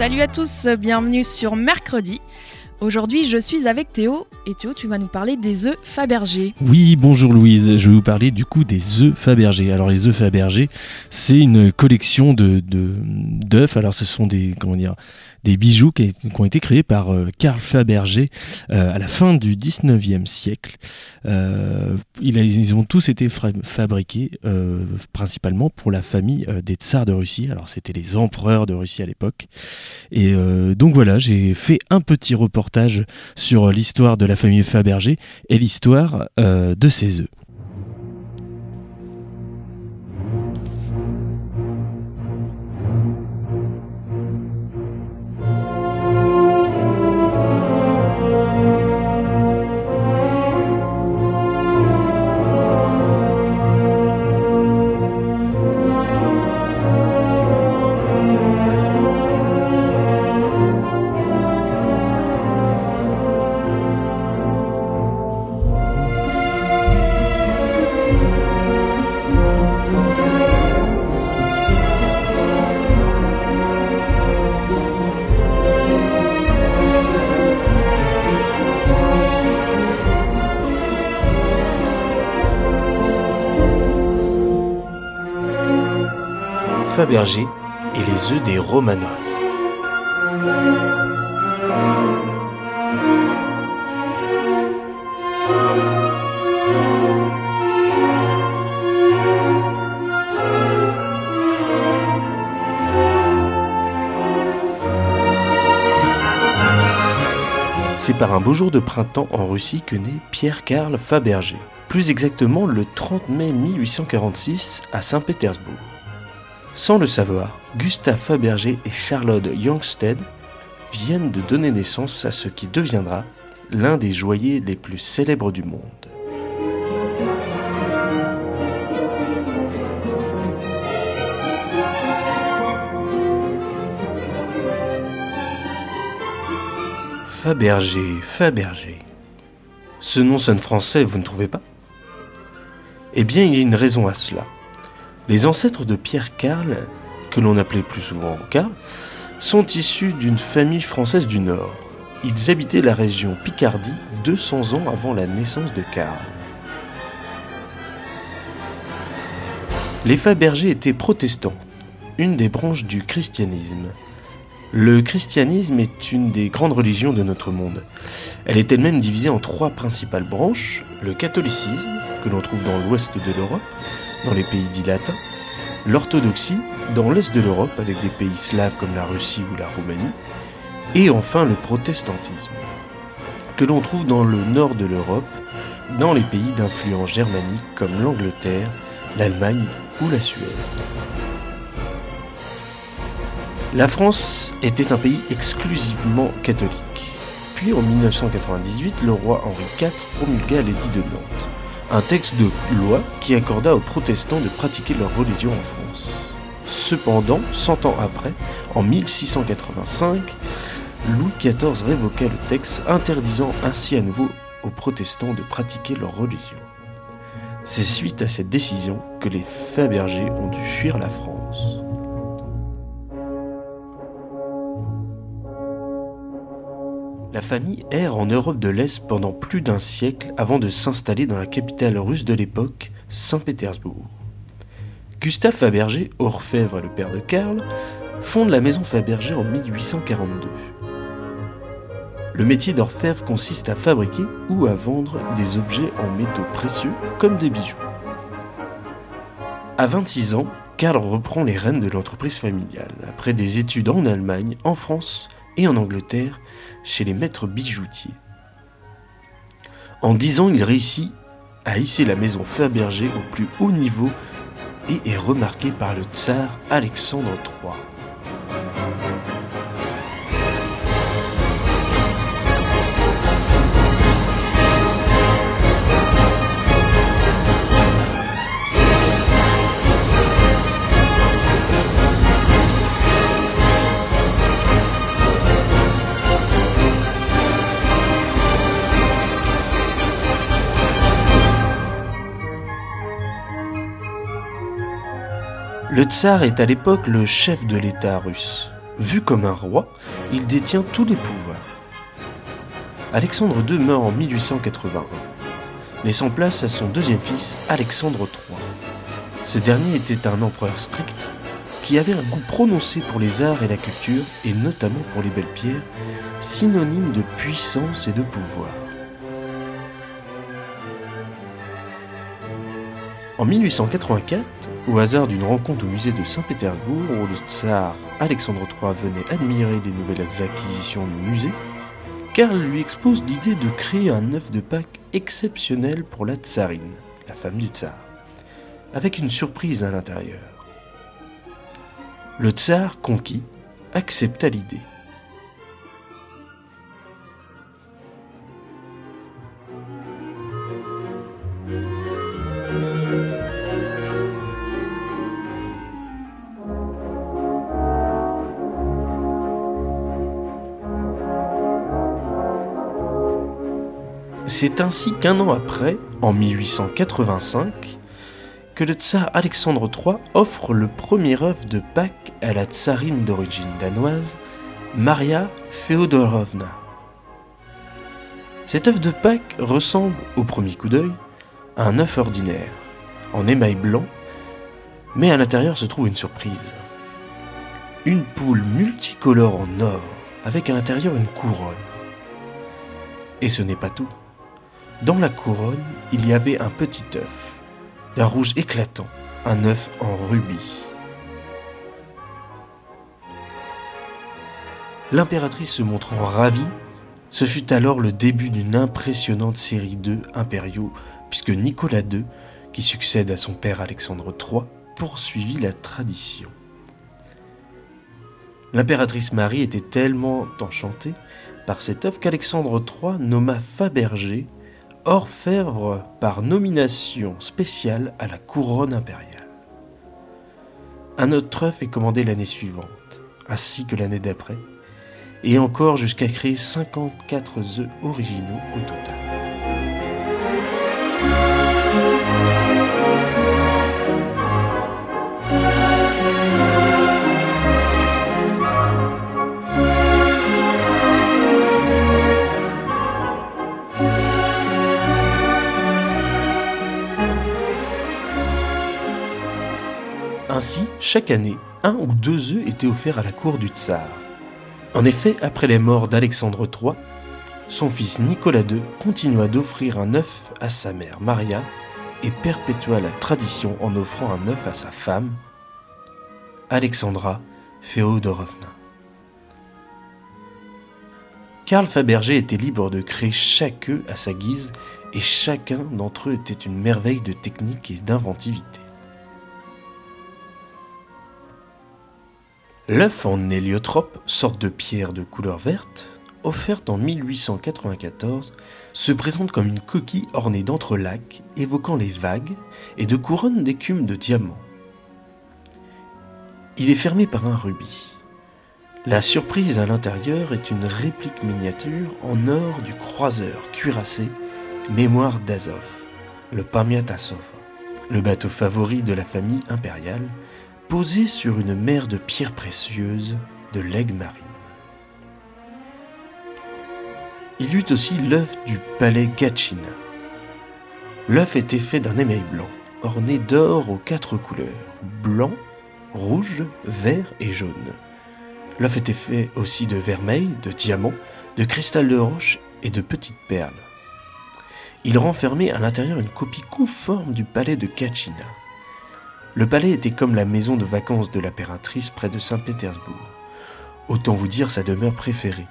Salut à tous, bienvenue sur Mercredi. Aujourd'hui, je suis avec Théo et Théo, tu vas nous parler des œufs Fabergé. Oui, bonjour Louise, je vais vous parler du coup des œufs Fabergé. Alors les œufs Fabergé, c'est une collection de d'œufs. Alors ce sont des comment dire des bijoux qui, ont été créés par euh, Karl Fabergé euh, à la fin du 19e siècle. Euh, il a- ils ont tous été fabriqués principalement pour la famille des tsars de Russie. Alors c'était les empereurs de Russie à l'époque. Et donc voilà, j'ai fait un petit reportage sur l'histoire de la famille Fabergé et l'histoire de ses œufs. Et les œufs des Romanov. C'est par un beau jour de printemps en Russie que naît Pierre-Karl Fabergé. Plus exactement le 30 mai 1846 à Saint-Pétersbourg. Sans le savoir, Gustave Fabergé et Charlotte Youngsted viennent de donner naissance à ce qui deviendra l'un des joailliers les plus célèbres du monde. Fabergé, Fabergé. Ce nom sonne français, vous ne trouvez pas? Eh bien, il y a une raison à cela. Les ancêtres de Pierre Karl, que l'on appelait plus souvent Karl, sont issus d'une famille française du Nord. Ils habitaient la région Picardie 200 ans avant la naissance de Karl. Les Fabergé étaient protestants, une des branches du christianisme. Le christianisme est une des grandes religions de notre monde. Elle est elle-même divisée en trois principales branches, le catholicisme, que l'on trouve dans l'ouest de l'Europe, dans les pays dits latins, l'orthodoxie dans l'est de l'Europe avec des pays slaves comme la Russie ou la Roumanie, et enfin le protestantisme, que l'on trouve dans le nord de l'Europe, dans les pays d'influence germanique comme l'Angleterre, l'Allemagne ou la Suède. La France était un pays exclusivement catholique. Puis en 1998, le roi Henri IV promulgua l'édit de Nantes, un texte de loi qui accorda aux protestants de pratiquer leur religion en France. Cependant, 100 ans après, en 1685, Louis XIV révoqua le texte interdisant ainsi à nouveau aux protestants de pratiquer leur religion. C'est suite à cette décision que les Fabergé ont dû fuir la France. La famille erre en Europe de l'Est pendant plus d'un siècle avant de s'installer dans la capitale russe de l'époque, Saint-Pétersbourg. Gustave Fabergé, orfèvre le père de Karl, fonde la maison Fabergé en 1842. Le métier d'orfèvre consiste à fabriquer ou à vendre des objets en métaux précieux comme des bijoux. À 26 ans, Karl reprend les rênes de l'entreprise familiale après des études en Allemagne, en France et en Angleterre chez les maîtres bijoutiers. En dix ans, il réussit à hisser la maison Fabergé au plus haut niveau et est remarqué par le tsar Alexandre III. Le tsar est à l'époque le chef de l'État russe. Vu comme un roi, il détient tous les pouvoirs. Alexandre II meurt en 1881, laissant place à son deuxième fils, Alexandre III. Ce dernier était un empereur strict qui avait un goût prononcé pour les arts et la culture, et notamment pour les belles pierres, synonyme de puissance et de pouvoir. En 1884, au hasard d'une rencontre au musée de Saint-Pétersbourg où le tsar Alexandre III venait admirer les nouvelles acquisitions du musée, Karl lui expose l'idée de créer un œuf de Pâques exceptionnel pour la tsarine, la femme du tsar, avec une surprise à l'intérieur. Le tsar conquis accepta l'idée. C'est ainsi qu'un an après, en 1885, que le tsar Alexandre III offre le premier œuf de Pâques à la tsarine d'origine danoise, Maria Feodorovna. Cet œuf de Pâques ressemble, au premier coup d'œil, à un œuf ordinaire, en émail blanc, mais à l'intérieur se trouve une surprise. Une poule multicolore en or, avec à l'intérieur une couronne. Et ce n'est pas tout. Dans la couronne, il y avait un petit œuf, d'un rouge éclatant, un œuf en rubis. L'impératrice se montrant ravie, ce fut alors le début d'une impressionnante série d'œufs impériaux, puisque Nicolas II, qui succède à son père Alexandre III, poursuivit la tradition. L'impératrice Marie était tellement enchantée par cet œuf qu'Alexandre III nomma Fabergé orfèvre par nomination spéciale à la couronne impériale. Un autre œuf est commandé l'année suivante, ainsi que l'année d'après, et encore jusqu'à créer 54 œufs originaux au total. Ainsi, chaque année, un ou deux œufs étaient offerts à la cour du tsar. En effet, après les morts d'Alexandre III, son fils Nicolas II continua d'offrir un œuf à sa mère Maria et perpétua la tradition en offrant un œuf à sa femme, Alexandra Féodorovna. Karl Fabergé était libre de créer chaque œuf à sa guise et chacun d'entre eux était une merveille de technique et d'inventivité. L'œuf en héliotrope, sorte de pierre de couleur verte, offerte en 1894, se présente comme une coquille ornée d'entrelacs évoquant les vagues et de couronnes d'écume de diamants. Il est fermé par un rubis. La surprise à l'intérieur est une réplique miniature en or du croiseur cuirassé Mémoire d'Azov, le Pamiatasov, le bateau favori de la famille impériale, posé sur une mer de pierres précieuses de l'aigle marine. Il eut aussi l'œuf du palais Gatchina. L'œuf était fait d'un émail blanc, orné d'or aux quatre couleurs, blanc, rouge, vert et jaune. L'œuf était fait aussi de vermeil, de diamants, de cristal de roche et de petites perles. Il renfermait à l'intérieur une copie conforme du palais de Gatchina. Le palais était comme la maison de vacances de l'impératrice près de Saint-Pétersbourg. Autant vous dire sa demeure préférée.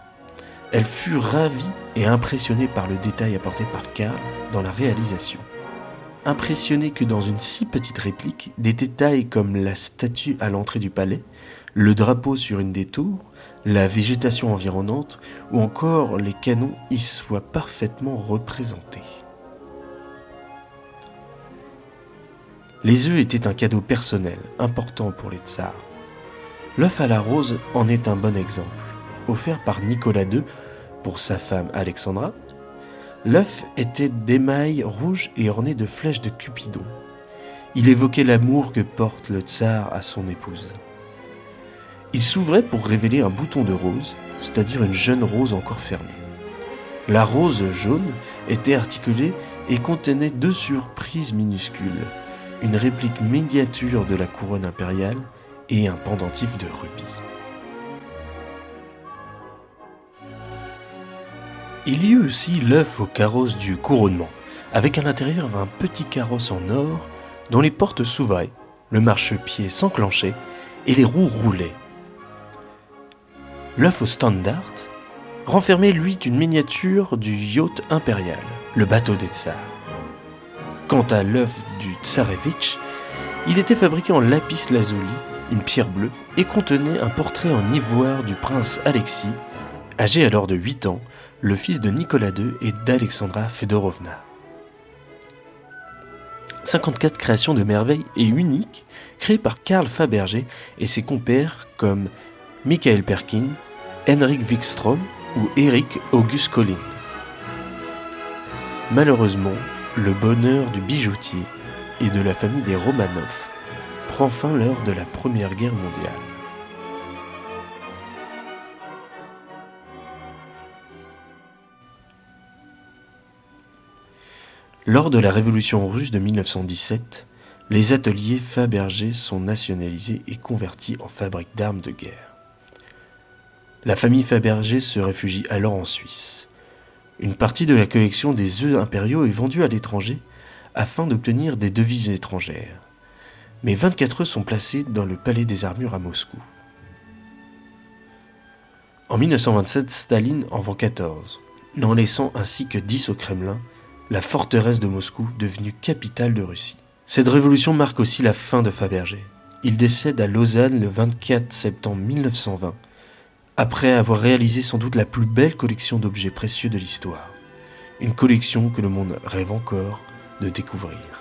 Elle fut ravie et impressionnée par le détail apporté par Karl dans la réalisation. Impressionnée que dans une si petite réplique, des détails comme la statue à l'entrée du palais, le drapeau sur une des tours, la végétation environnante ou encore les canons y soient parfaitement représentés. Les œufs étaient un cadeau personnel important pour les tsars. L'œuf à la rose en est un bon exemple. Offert par Nicolas II pour sa femme Alexandra, l'œuf était d'émail rouge et orné de flèches de Cupidon. Il évoquait l'amour que porte le tsar à son épouse. Il s'ouvrait pour révéler un bouton de rose, c'est-à-dire une jeune rose encore fermée. La rose jaune était articulée et contenait deux surprises minuscules, une réplique miniature de la couronne impériale et un pendentif de rubis. Il y eut aussi l'œuf au carrosse du couronnement, avec à l'intérieur un petit carrosse en or dont les portes s'ouvraient, le marchepied s'enclenchait et les roues roulaient. L'œuf au standard renfermait lui une miniature du yacht impérial, le bateau des tsars. Quant à l'œuf du tsarevitch, il était fabriqué en lapis lazuli, une pierre bleue, et contenait un portrait en ivoire du prince Alexis, âgé alors de 8 ans, le fils de Nicolas II et d'Alexandra Fedorovna. 54 créations de merveilles et uniques créées par Karl Fabergé et ses compères comme Michael Perkin, Henrik Wikström ou Eric August Collin. Malheureusement, le bonheur du bijoutier et de la famille des Romanov prend fin lors de la Première Guerre mondiale. Lors de la révolution russe de 1917, les ateliers Fabergé sont nationalisés et convertis en fabriques d'armes de guerre. La famille Fabergé se réfugie alors en Suisse. Une partie de la collection des œufs impériaux est vendue à l'étranger afin d'obtenir des devises étrangères. Mais 24 œufs sont placés dans le palais des armures à Moscou. En 1927, Staline en vend 14, n'en laissant ainsi que 10 au Kremlin, la forteresse de Moscou devenue capitale de Russie. Cette révolution marque aussi la fin de Fabergé. Il décède à Lausanne le 24 septembre 1920 après avoir réalisé sans doute la plus belle collection d'objets précieux de l'histoire. Une collection que le monde rêve encore de découvrir.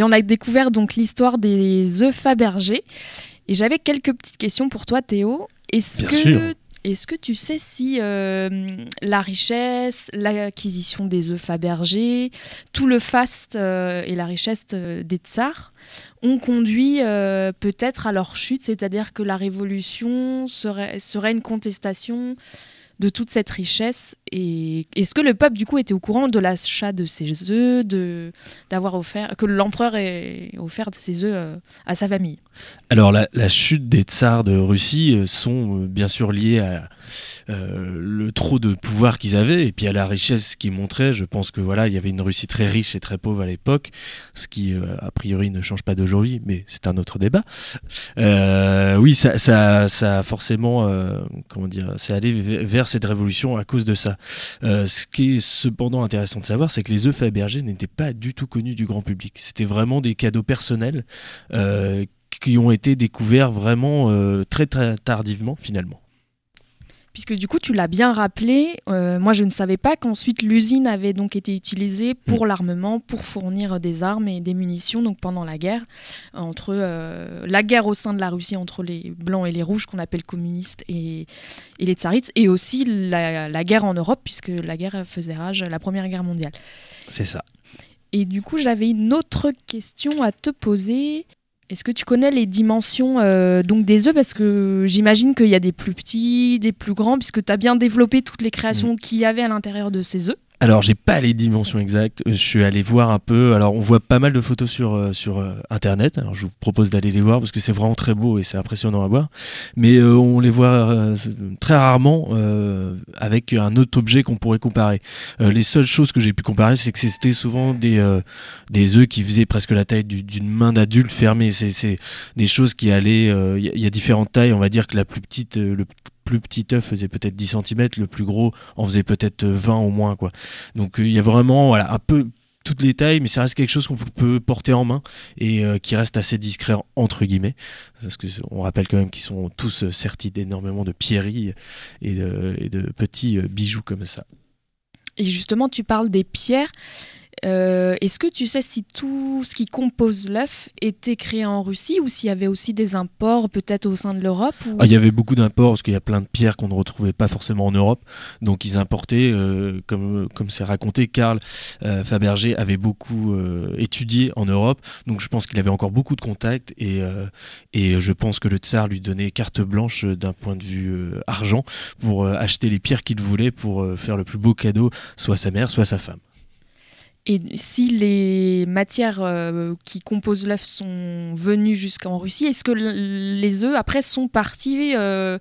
Bien, on a découvert donc l'histoire des œufs Fabergé. Et j'avais quelques petites questions pour toi, Théo. Est-ce que est-ce que tu sais si euh, la richesse, l'acquisition des œufs Fabergé, tout le faste euh, et la richesse euh, des tsars ont conduit peut-être à leur chute, c'est-à-dire que la révolution serait, serait une contestation de toute cette richesse Et est-ce que le peuple, du coup, était au courant de l'achat de ces œufs, de, d'avoir offert, que l'empereur ait offert ces œufs euh, à sa famille? Alors la, chute des tsars de Russie euh, sont euh, bien sûr liées à le trop de pouvoir qu'ils avaient et puis à la richesse qu'ils montraient. Je pense que voilà, il y avait une Russie très riche et très pauvre à l'époque, ce qui a priori ne change pas d'aujourd'hui, mais c'est un autre débat. Oui, ça, ça, ça forcément, comment dire, c'est allé vers cette révolution à cause de ça. Euh, ce qui est cependant intéressant de savoir, c'est que les œufs Fabergé n'étaient pas du tout connus du grand public. C'était vraiment des cadeaux personnels euh, qui ont été découverts vraiment euh, très, très tardivement finalement. Puisque du coup, tu l'as bien rappelé, euh, moi je ne savais pas qu'ensuite l'usine avait donc été utilisée pour l'armement, pour fournir des armes et des munitions donc pendant la guerre, entre euh, la guerre au sein de la Russie entre les blancs et les rouges qu'on appelle communistes et, et les tsarites, et aussi la, la guerre en Europe puisque la guerre faisait rage, la première guerre mondiale. C'est ça. Et du coup, j'avais une autre question à te poser. Est-ce que tu connais les dimensions euh, donc des œufs? Parce que j'imagine qu'il y a des plus petits, des plus grands, puisque tu as bien développé toutes les créations qu'il y avait à l'intérieur de ces œufs. Alors, j'ai pas les dimensions exactes. Euh, Je suis allé voir un peu. Alors, on voit pas mal de photos sur, euh, sur euh, Internet. Alors, je vous propose d'aller les voir parce que c'est vraiment très beau et c'est impressionnant à voir. Mais on les voit très rarement avec un autre objet qu'on pourrait comparer. Les seules choses que j'ai pu comparer, c'est que c'était souvent des, des œufs qui faisaient presque la taille du- d'une main d'adulte fermée. C'est des choses qui allaient. Il y, a- différentes tailles. On va dire que la plus petite, le plus petit œuf faisait peut-être 10 cm, le plus gros en faisait peut-être euh, 20 au moins. quoi. Donc euh, il y a vraiment voilà, un peu toutes les tailles, mais ça reste quelque chose qu'on peut- porter en main et euh, qui reste assez discret entre guillemets. Parce que on rappelle quand même qu'ils sont tous euh, sertis d'énormément de pierreries et de, et de petits euh, bijoux comme ça. Et justement, tu parles des pierres. Euh, Est-ce que tu sais si tout ce qui compose l'œuf était créé en Russie ou s'il y avait aussi des imports peut-être au sein de l'Europe. Ah, il y avait beaucoup d'imports parce qu'il y a plein de pierres qu'on ne retrouvait pas forcément en Europe. Donc ils importaient, euh, comme comme c'est raconté, Karl euh, Fabergé avait beaucoup euh, étudié en Europe. Donc je pense qu'il avait encore beaucoup de contacts et, et je pense que le tsar lui donnait carte blanche d'un point de vue argent pour acheter les pierres qu'il voulait pour faire le plus beau cadeau, soit à sa mère, soit à sa femme. Et si les matières euh, qui composent l'œuf sont venues jusqu'en Russie, est-ce que les œufs après sont partis euh,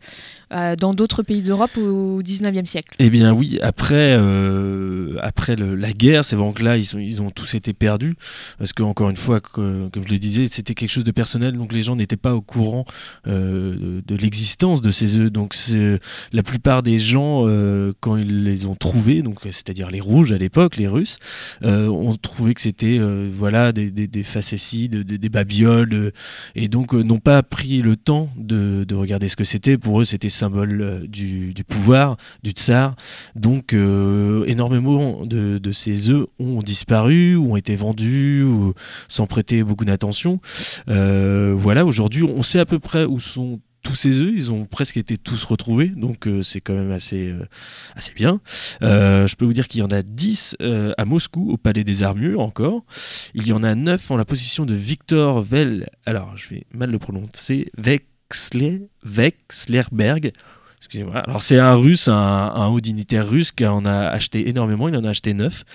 dans d'autres pays d'Europe au 19e siècle? Eh bien oui, après, euh, après la guerre, c'est vraiment que là, ils, ont tous été perdus. Parce que, encore une fois, comme je le disais, c'était quelque chose de personnel, donc les gens n'étaient pas au courant de, de l'existence de ces œufs. Donc la plupart des gens, quand ils les ont trouvés, c'est-à-dire les rouges à l'époque, les Russes, euh, ont trouvé que c'était euh, voilà, des, des, des facéties, de- de- des babioles, euh, et donc n'ont pas pris le temps de, de regarder ce que c'était. Pour eux, c'était symbole du, pouvoir, du tsar. Donc énormément de, de ces œufs ont disparu, ou ont été vendus, ou sans prêter beaucoup d'attention. Voilà, aujourd'hui, on sait à peu près où sont tous ces œufs, ils ont presque été tous retrouvés, donc euh, c'est quand même assez, euh, assez bien. Euh, je peux vous dire qu'il y en a 10 euh, à Moscou, au Palais des Armures encore. Il y en a 9 en la possession de Victor Vel... Alors, je vais mal le prononcer. Vexler, Vexlerberg. Excusez-moi. Alors c'est un russe, un, un haut dignitaire russe qui en a acheté énormément, il en a acheté neuf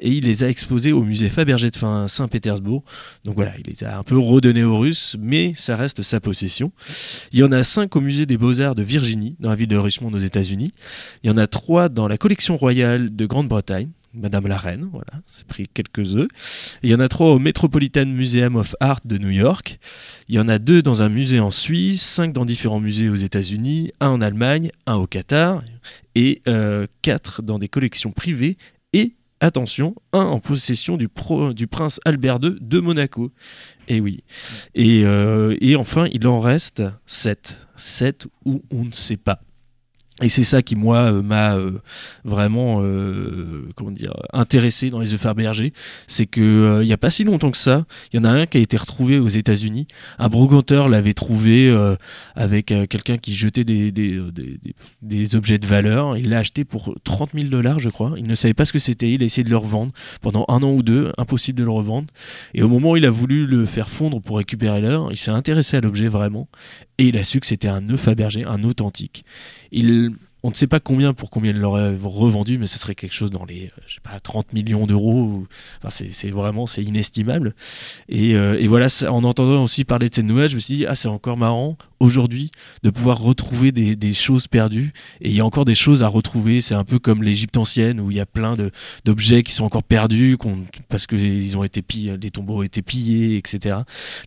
et il les a exposés au musée Fabergé de Fin- Saint-Pétersbourg. Donc voilà, il les a un peu redonnés aux Russes, mais ça reste sa possession. Il y en a cinq au musée des Beaux-Arts de Virginie, dans la ville de Richmond aux États-Unis. Il y en a trois dans la collection royale de Grande-Bretagne. Madame la Reine, voilà, c'est pris quelques œufs. Il y en a trois au Metropolitan Museum of Art de New York. Il y en a deux dans un musée en Suisse, cinq dans différents musées aux États-Unis, un en Allemagne, un au Qatar, et euh, quatre dans des collections privées. Et attention, un en possession du, prince Albert II de Monaco. Et oui. Et, euh, et enfin, il en reste sept. Sept où on ne sait pas. Et c'est ça qui, moi, euh, m'a euh, vraiment euh, comment dire, intéressé dans les œufs Fabergé. C'est qu'il n'y a pas si longtemps que ça, il y en a un qui a été retrouvé aux États-Unis. Un brocanteur l'avait trouvé avec quelqu'un qui jetait des, des, objets de valeur. Il l'a acheté pour 30 000 dollars, je crois. Il ne savait pas ce que c'était. Il a essayé de le revendre pendant un an ou deux. Impossible de le revendre. Et au moment où il a voulu le faire fondre pour récupérer l'heure, il s'est intéressé à l'objet vraiment. Et il a su que c'était un œuf Fabergé, un authentique. Il on ne sait pas combien pour combien il l'aurait revendu, mais ce serait quelque chose dans les, je sais pas, 30 millions d'euros. Enfin, c'est vraiment, c'est inestimable. Et, euh, et voilà, en entendant aussi parler de cette nouvelle, je me suis dit, ah, c'est encore marrant aujourd'hui de pouvoir retrouver des, des, choses perdues. Et il y a encore des choses à retrouver. C'est un peu comme l'Égypte ancienne où il y a plein d'objets qui sont encore perdus parce que ils ont été pillés, les tombeaux ont été pillés, etc.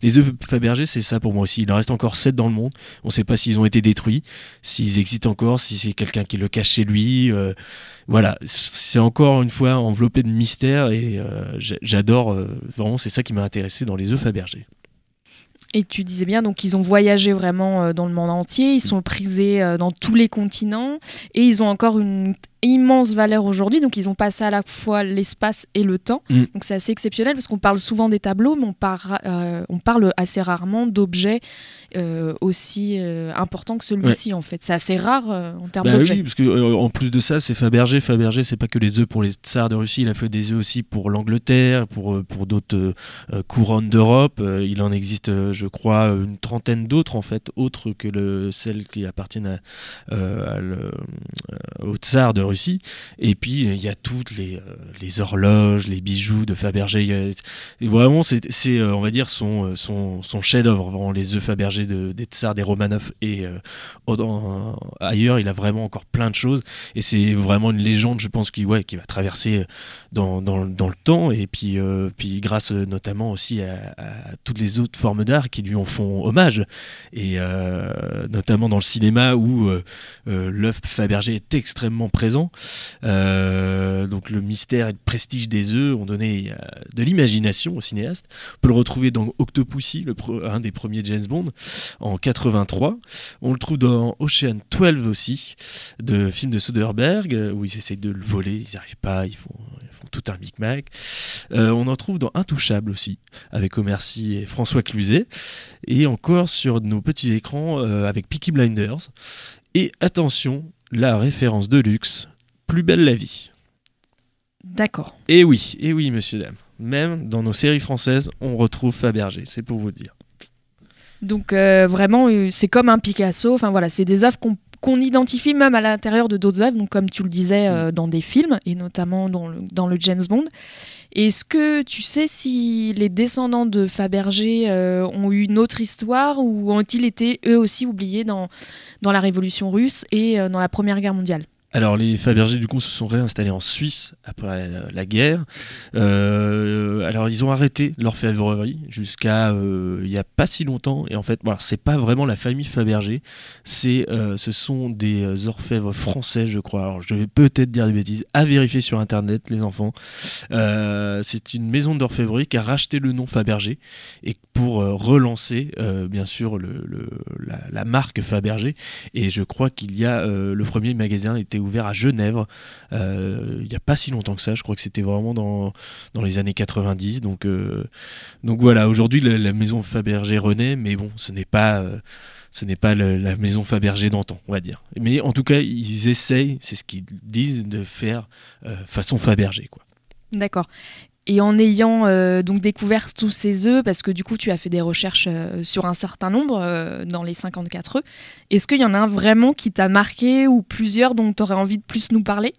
Les œufs Fabergé, c'est ça pour moi aussi. Il en reste encore 7 dans le monde. On ne sait pas s'ils ont été détruits, s'ils existent encore, si c'est quelqu'un qui le cache chez lui. Euh, voilà, c'est encore une fois enveloppé de mystère et euh, j'adore. Euh, vraiment, c'est ça qui m'a intéressé dans les œufs Fabergé. Et tu disais bien, donc ils ont voyagé vraiment dans le monde entier, ils sont prisés dans tous les continents et ils ont encore une immense valeur aujourd'hui. Donc, ils ont passé à la fois l'espace et le temps. Mm. Donc, c'est assez exceptionnel parce qu'on parle souvent des tableaux, mais on, euh, on parle assez rarement d'objets euh, aussi euh, importants que celui-ci, en fait. C'est assez rare en termes bah d'objets. Oui, parce que en plus de ça, c'est Fabergé. Fabergé, c'est pas que les œufs pour les tsars de Russie. Il a fait des œufs aussi pour l'Angleterre, pour, pour d'autres couronnes d'Europe. il en existe, je crois, une trentaine d'autres, en fait, autres que le, celles qui appartiennent à, aux tsars de Russie. Et puis, il y a toutes les, euh, les horloges, les bijoux de Fabergé. vraiment, c'est, euh, on va dire, son, euh, son, son chef-d'œuvre. Vraiment, les œufs Fabergé de, des Tsars, des Romanov et ailleurs, il a vraiment encore plein de choses. Et c'est vraiment une légende, je pense, qui, ouais, qui va traverser dans, dans, dans le temps. Et puis, puis grâce notamment aussi à, toutes les autres formes d'art qui lui en font hommage. Et notamment dans le cinéma où l'œuf Fabergé est extrêmement présent euh, donc le mystère et le prestige des œufs ont donné euh, de l'imagination au cinéaste. On peut le retrouver dans Octopussy, un des premiers James Bond, en 83. On le trouve dans Ocean 12 aussi, de film de Soderbergh, euh, où ils essayent de le voler, ils n'y arrivent pas, ils font, tout un micmac. on en trouve dans Intouchable aussi, avec Omer Sy et François Cluzet. Et encore sur nos petits écrans avec Peaky Blinders. Et attention, la référence de luxe, Plus belle la vie. D'accord. Et oui, et oui, monsieur, dame. Même dans nos séries françaises, on retrouve Fabergé, c'est pour vous dire. Donc euh, vraiment, euh, c'est comme un Picasso. Enfin voilà, c'est des œuvres qu'on identifie même à l'intérieur de d'autres œuvres, donc comme tu le disais euh, mm. dans des films et notamment dans le, dans le James Bond. Est-ce que tu sais si les descendants de Fabergé ont eu une autre histoire ou ont-ils été eux aussi oubliés dans, dans la Révolution russe et dans la Première Guerre mondiale? Alors les Fabergé du coup se sont réinstallés en Suisse après la, guerre. Euh, alors ils ont arrêté l'orfèvrerie jusqu'à euh, il y a pas si longtemps et en fait voilà c'est pas vraiment la famille Fabergé, c'est euh, ce sont des orfèvres français je crois. Alors je vais peut-être dire des bêtises, à vérifier sur internet les enfants. c'est une maison d'orfèvrerie qui a racheté le nom Fabergé et pour relancer bien sûr la, marque Fabergé et je crois qu'il y a le premier magasin était ouvert à Genève euh, il n'y a pas si longtemps que ça. Je crois que c'était vraiment dans, dans les années 90. Donc, euh, donc voilà, aujourd'hui la, maison Fabergé renaît, mais bon, ce n'est pas euh, ce n'est pas la maison Fabergé d'antan, on va dire. Mais en tout cas, ils essayent, c'est ce qu'ils disent, de faire façon Fabergé. Quoi. D'accord. Et en ayant euh, donc découvert tous ces œufs, parce que du coup tu as fait des recherches euh, sur un certain nombre euh, dans les 54 œufs, est-ce qu'il y en a un vraiment qui t'a marqué ou plusieurs dont tu aurais envie de plus nous parler?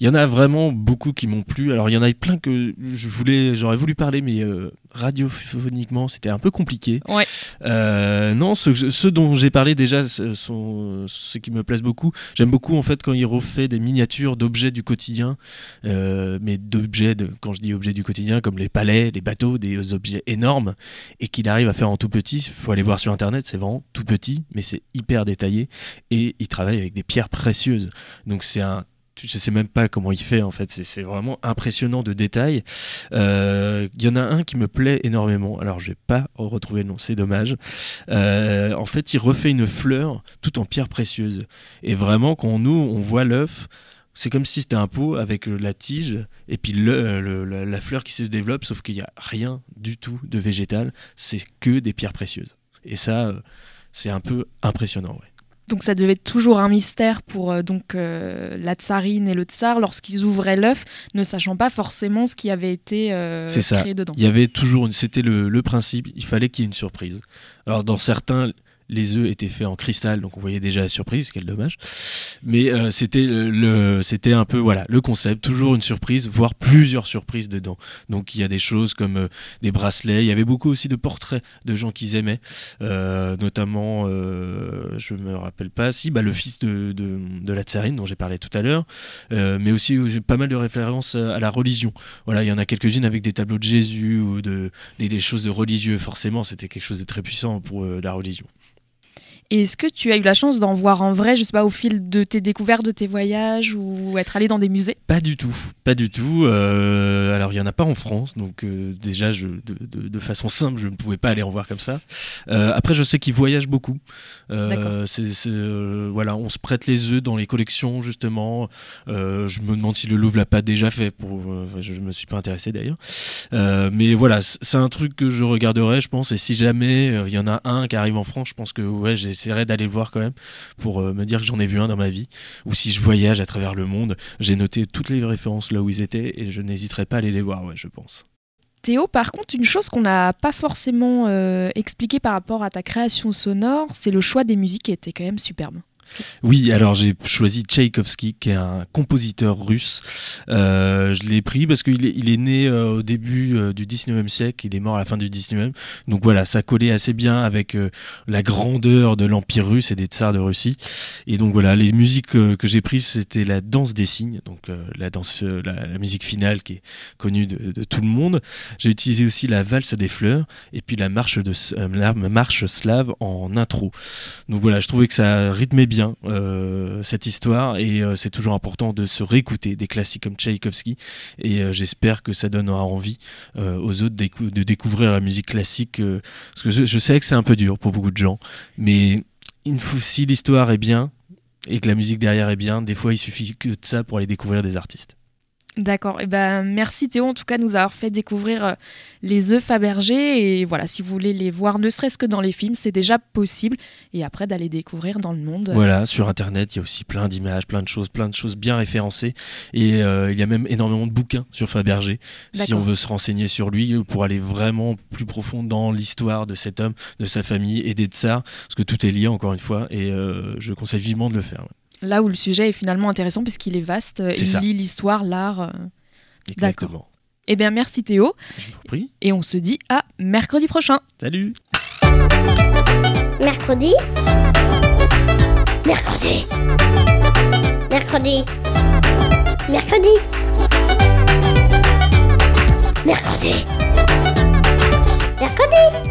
Il y en a vraiment beaucoup qui m'ont plu. Alors il y en a plein que je voulais, j'aurais voulu parler, mais euh, radiophoniquement c'était un peu compliqué. Ouais. Euh, non, ceux, dont j'ai parlé déjà sont ceux qui me plaisent beaucoup. J'aime beaucoup en fait quand il refait des miniatures d'objets du quotidien, euh, mais d'objets, quand je dis objets du quotidien, comme les palais, les bateaux, des objets énormes, et qu'il arrive à faire en tout petit. Il faut aller voir sur internet, c'est vraiment tout petit, mais c'est hyper détaillé, et il travaille avec des pierres précieuses. Donc c'est un je sais même pas comment il fait en fait. C'est vraiment impressionnant de détails. Euh, Il y en a un qui me plaît énormément. Alors je vais pas retrouver le nom, c'est dommage. Euh, en fait, il refait une fleur tout en pierre précieuse. Et vraiment, quand nous on voit l'œuf, c'est comme si c'était un pot avec euh, la tige et puis la, fleur qui se développe, sauf qu'il n'y a rien du tout de végétal. C'est que des pierres précieuses. Et ça, c'est un peu impressionnant. ouais. Donc ça devait être toujours un mystère pour euh, donc euh, la tsarine et le tsar lorsqu'ils ouvraient l'œuf, ne sachant pas forcément ce qui avait été euh, C'est ça. créé dedans. Il y avait toujours une, c'était le, le principe, il fallait qu'il y ait une surprise. Alors dans certains, les œufs étaient faits en cristal, donc on voyait déjà la surprise, quel dommage. Mais euh, c'était le, c'était un peu voilà le concept, toujours une surprise, voire plusieurs surprises dedans. Donc il y a des choses comme euh, des bracelets. Il y avait beaucoup aussi de portraits de gens qu'ils aimaient, euh, notamment, euh, je me rappelle pas, si bah le fils de, de, de la tsarine dont j'ai parlé tout à l'heure, euh, mais aussi euh, pas mal de références à la religion. Voilà, il y en a quelques-unes avec des tableaux de Jésus ou de des, choses de religieux. Forcément, c'était quelque chose de très puissant pour la religion. Et est-ce que tu as eu la chance d'en voir en vrai, je sais pas, au fil de tes découvertes, de tes voyages ou être allé dans des musées? Pas du tout, pas du tout. Euh, alors il y en a pas en France, donc euh, déjà je, de, de- de façon simple, je ne pouvais pas aller en voir comme ça. Euh, après, je sais qu'ils voyagent beaucoup. C'est- voilà, on se prête les œufs dans les collections justement. Je me demande si le Louvre l'a pas déjà fait. Pour, je me suis pas intéressé d'ailleurs. Mais voilà, c'est un truc que je regarderai, je pense. Et si jamais il y en a un qui arrive en France, je pense que ouais, j'essaierai d'aller le voir quand même pour euh, me dire que j'en ai vu un dans ma vie. Ou si je voyage à travers le monde, j'ai noté toutes les références là où ils étaient et je n'hésiterai pas à aller les voir, ouais, je pense. Théo, par contre, une chose qu'on n'a pas forcément euh, expliqué par rapport à ta création sonore, c'est le choix des musiques qui était quand même superbe. Oui, alors j'ai choisi Tchaïkovski, qui est un compositeur russe. Euh, je l'ai pris parce qu'il est, il est né euh, au début euh, du 19e siècle, il est mort à la fin du 19e. Donc voilà, ça collait assez bien avec la grandeur de l'Empire russe et des tsars de Russie. Et donc voilà, les musiques que j'ai prises, c'était la danse des signes, donc la, danse, la, musique finale qui est connue de, de tout le monde. J'ai utilisé aussi la valse des fleurs et puis la marche, de, la marche slave en intro. Donc voilà, je trouvais que ça rythmait bien euh, cette histoire et euh, c'est toujours important de se réécouter des classiques comme Tchaïkovski et euh, j'espère que ça donnera envie aux autres de découvrir la musique classique parce que je, je sais que c'est un peu dur pour beaucoup de gens mais il faut, si l'histoire est bien et que la musique derrière est bien, des fois il suffit que de ça pour aller découvrir des artistes. D'accord. Et ben merci Théo en tout cas de nous avoir fait découvrir euh, les œufs Fabergé et voilà si vous voulez les voir ne serait-ce que dans les films c'est déjà possible et après d'aller découvrir dans le monde. Voilà, sur internet, il y a aussi plein d'images, plein de choses, plein de choses bien référencées. Et euh, il y a même énormément de bouquins sur Fabergé. Si on veut se renseigner sur lui, pour aller vraiment plus profond dans l'histoire de cet homme, de sa famille et des tsars, parce que tout est lié encore une fois, et euh, je conseille vivement de le faire. ouais. Là où le sujet est finalement intéressant puisqu'il est vaste, euh, il ça. lit l'histoire, l'art. euh. Exactement. Eh bien merci Théo Je vous en prie. et on se dit à mercredi prochain. Salut Mercredi Mercredi Mercredi Mercredi Mercredi Mercredi